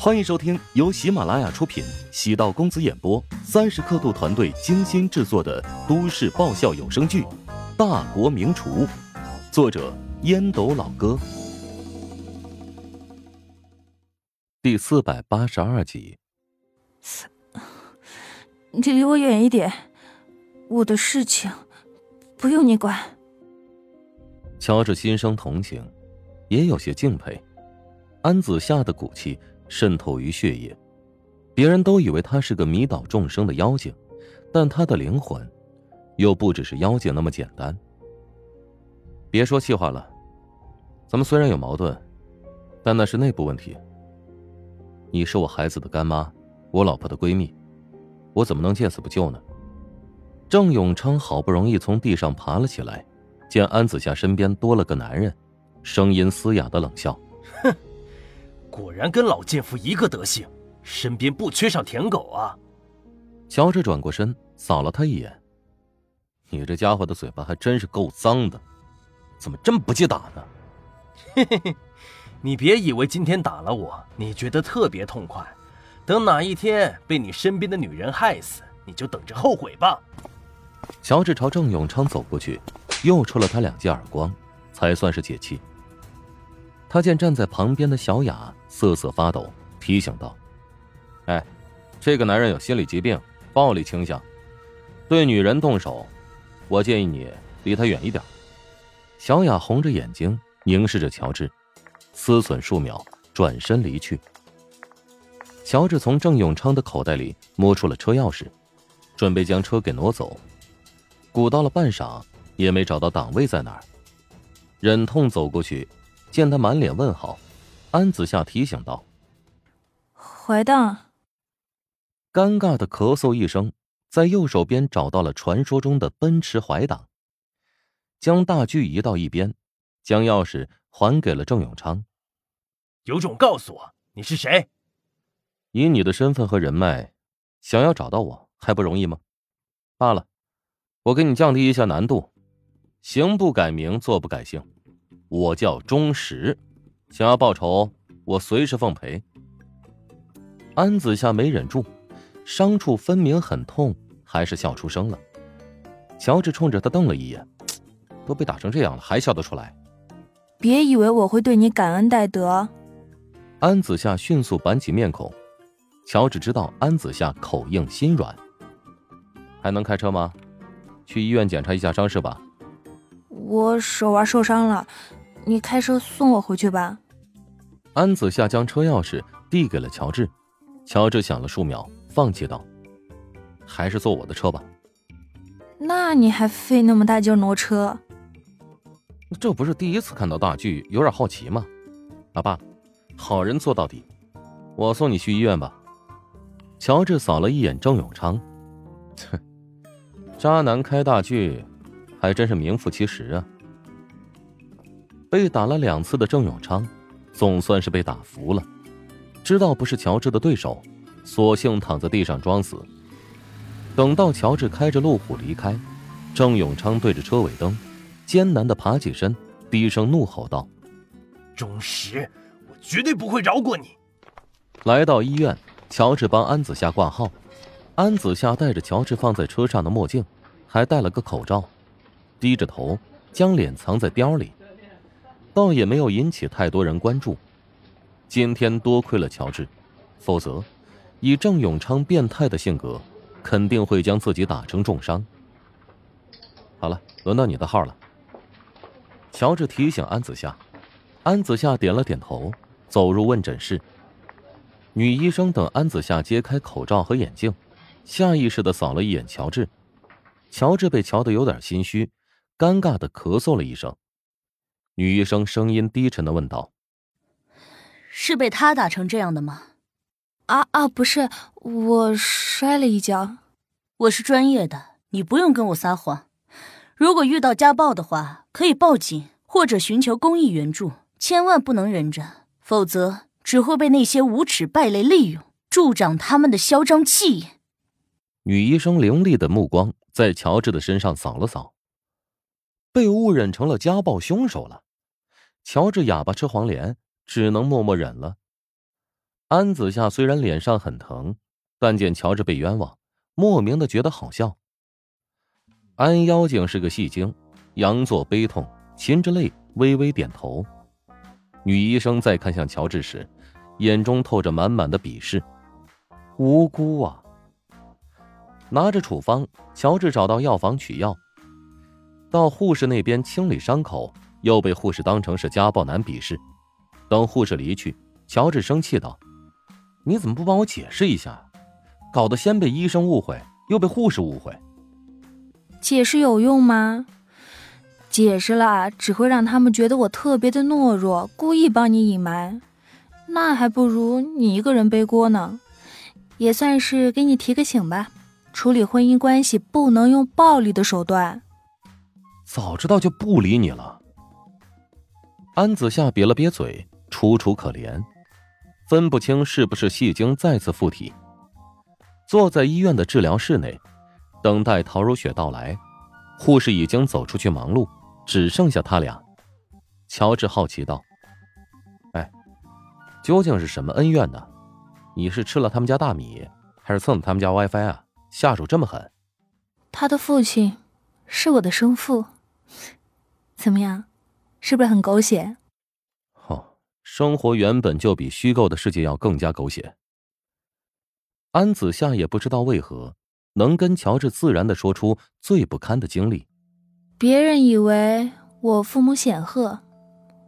欢迎收听由喜马拉雅出品、喜道公子演播、三十刻度团队精心制作的都市爆笑有声剧《大国名厨》，作者烟斗老哥，第四百八十二集。你离我远一点，我的事情不用你管。乔治心生同情，也有些敬佩安子夏的骨气。渗透于血液，别人都以为他是个迷倒众生的妖精，但他的灵魂，又不只是妖精那么简单。别说气话了，咱们虽然有矛盾，但那是内部问题。你是我孩子的干妈，我老婆的闺蜜，我怎么能见死不救呢？郑永昌好不容易从地上爬了起来，见安子夏身边多了个男人，声音嘶哑的冷笑：“。”果然跟老贱妇一个德行，身边不缺少舔狗啊！乔治转过身扫了他一眼：“你这家伙的嘴巴还真是够脏的，怎么真不记打呢？”嘿嘿嘿，你别以为今天打了我，你觉得特别痛快，等哪一天被你身边的女人害死，你就等着后悔吧！乔治朝郑永昌走过去，又抽了他两记耳光，才算是解气。他见站在旁边的小雅瑟瑟发抖，提醒道：“哎，这个男人有心理疾病，暴力倾向，对女人动手，我建议你离他远一点。”小雅红着眼睛凝视着乔治，思忖数秒，转身离去。乔治从郑永昌的口袋里摸出了车钥匙，准备将车给挪走，鼓捣了半晌也没找到档位在哪儿，忍痛走过去。见他满脸问号，安子夏提醒道：“怀档。”尴尬的咳嗽一声，在右手边找到了传说中的奔驰怀档，将大锯移到一边，将钥匙还给了郑永昌。有种告诉我你是谁？以你的身份和人脉，想要找到我还不容易吗？罢了，我给你降低一下难度，行不改名，坐不改姓。我叫钟石，想要报仇，我随时奉陪。安子夏没忍住，伤处分明很痛，还是笑出声了。乔治冲着他瞪了一眼，都被打成这样了，还笑得出来？别以为我会对你感恩戴德。安子夏迅速板起面孔。乔治知道安子夏口硬心软，还能开车吗？去医院检查一下伤势吧。我手腕受伤了。你开车送我回去吧。安子夏将车钥匙递给了乔治，乔治想了数秒，放弃道：“还是坐我的车吧。”那你还费那么大劲挪车？这不是第一次看到大锯，有点好奇吗？老爸，好人做到底，我送你去医院吧。乔治扫了一眼郑永昌，哼，渣男开大锯，还真是名副其实啊。被打了两次的郑永昌，总算是被打服了，知道不是乔治的对手，索性躺在地上装死。等到乔治开着路虎离开，郑永昌对着车尾灯，艰难的爬起身，低声怒吼道：“钟石，我绝对不会饶过你！”来到医院，乔治帮安子夏挂号，安子夏戴着乔治放在车上的墨镜，还戴了个口罩，低着头，将脸藏在貂里。倒也没有引起太多人关注。今天多亏了乔治，否则，以郑永昌变态的性格，肯定会将自己打成重伤。好了，轮到你的号了。乔治提醒安子夏，安子夏点了点头，走入问诊室。女医生等安子夏揭开口罩和眼镜，下意识的扫了一眼乔治。乔治被瞧得有点心虚，尴尬的咳嗽了一声。女医生声音低沉的问道：“是被他打成这样的吗？”“啊啊，不是，我摔了一跤。”“我是专业的，你不用跟我撒谎。如果遇到家暴的话，可以报警或者寻求公益援助，千万不能忍着，否则只会被那些无耻败类利用，助长他们的嚣张气焰。”女医生凌厉的目光在乔治的身上扫了扫，被误认成了家暴凶手了。乔治哑巴吃黄连，只能默默忍了。安子夏虽然脸上很疼，但见乔治被冤枉，莫名的觉得好笑。安妖精是个戏精，佯作悲痛，噙着泪，微微点头。女医生再看向乔治时，眼中透着满满的鄙视。无辜啊！拿着处方，乔治找到药房取药，到护士那边清理伤口，又被护士当成是家暴男鄙视。等护士离去，乔治生气道。你怎么不帮我解释一下？搞得先被医生误会，又被护士误会。解释有用吗？解释了只会让他们觉得我特别的懦弱，故意帮你隐瞒。那还不如你一个人背锅呢。也算是给你提个醒吧。处理婚姻关系不能用暴力的手段。早知道就不理你了。安子夏瘪了瘪嘴，楚楚可怜。分不清是不是戏精再次附体，坐在医院的治疗室内，等待陶如雪到来。护士已经走出去忙碌，只剩下他俩。乔治好奇道：“哎，究竟是什么恩怨呢？你是吃了他们家大米，还是蹭了他们家 WiFi 啊？下手这么狠？”他的父亲是我的生父，怎么样，是不是很狗血？哦生活原本就比虚构的世界要更加狗血。安子夏也不知道为何能跟乔治自然的说出最不堪的经历。别人以为我父母显赫，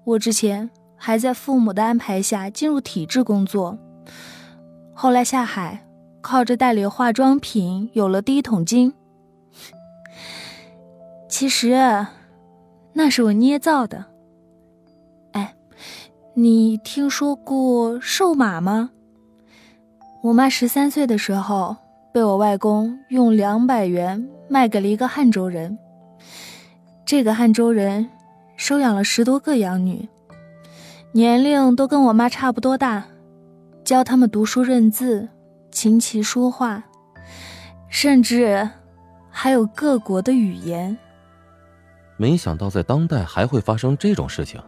我之前还在父母的安排下进入体制工作，后来下海靠着代理化妆品有了第一桶金。其实，那是我捏造的。哎你听说过瘦马吗？我妈十三岁的时候被我外公用两百元卖给了一个汉州人。这个汉州人收养了十多个养女，年龄都跟我妈差不多大，教他们读书认字、琴棋书画，甚至还有各国的语言。没想到在当代还会发生这种事情。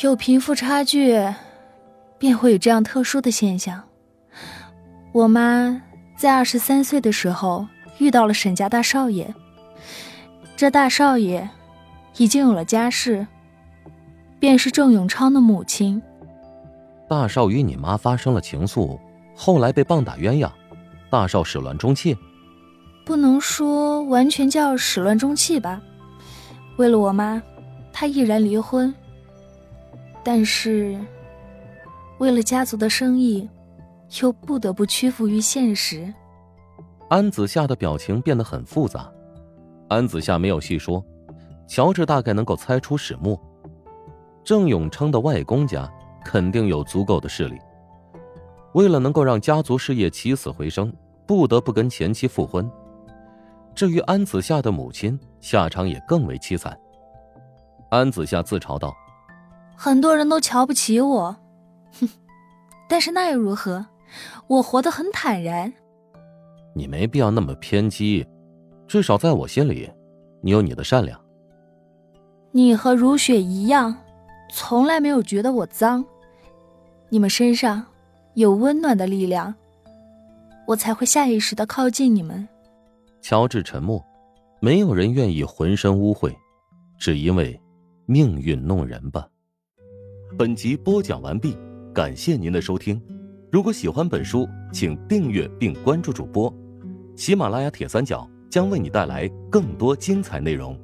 有贫富差距，便会有这样特殊的现象。我妈在二十三岁的时候遇到了沈家大少爷，这大少爷已经有了家室，便是郑永昌的母亲。大少与你妈发生了情愫，后来被棒打鸳鸯，大少始乱终弃。不能说完全叫始乱终弃吧，为了我妈，他毅然离婚。但是，为了家族的生意，又不得不屈服于现实。安子夏的表情变得很复杂。安子夏没有细说，乔治大概能够猜出始末。郑永昌的外公家肯定有足够的势力，为了能够让家族事业起死回生，不得不跟前妻复婚。至于安子夏的母亲，下场也更为凄惨。安子夏自嘲道。很多人都瞧不起我，哼！但是那又如何？我活得很坦然。你没必要那么偏激，至少在我心里，你有你的善良。你和如雪一样，从来没有觉得我脏。你们身上有温暖的力量，我才会下意识的靠近你们。乔治沉默，没有人愿意浑身污秽，只因为命运弄人吧。本集播讲完毕，感谢您的收听。如果喜欢本书，请订阅并关注主播。喜马拉雅铁三角将为你带来更多精彩内容。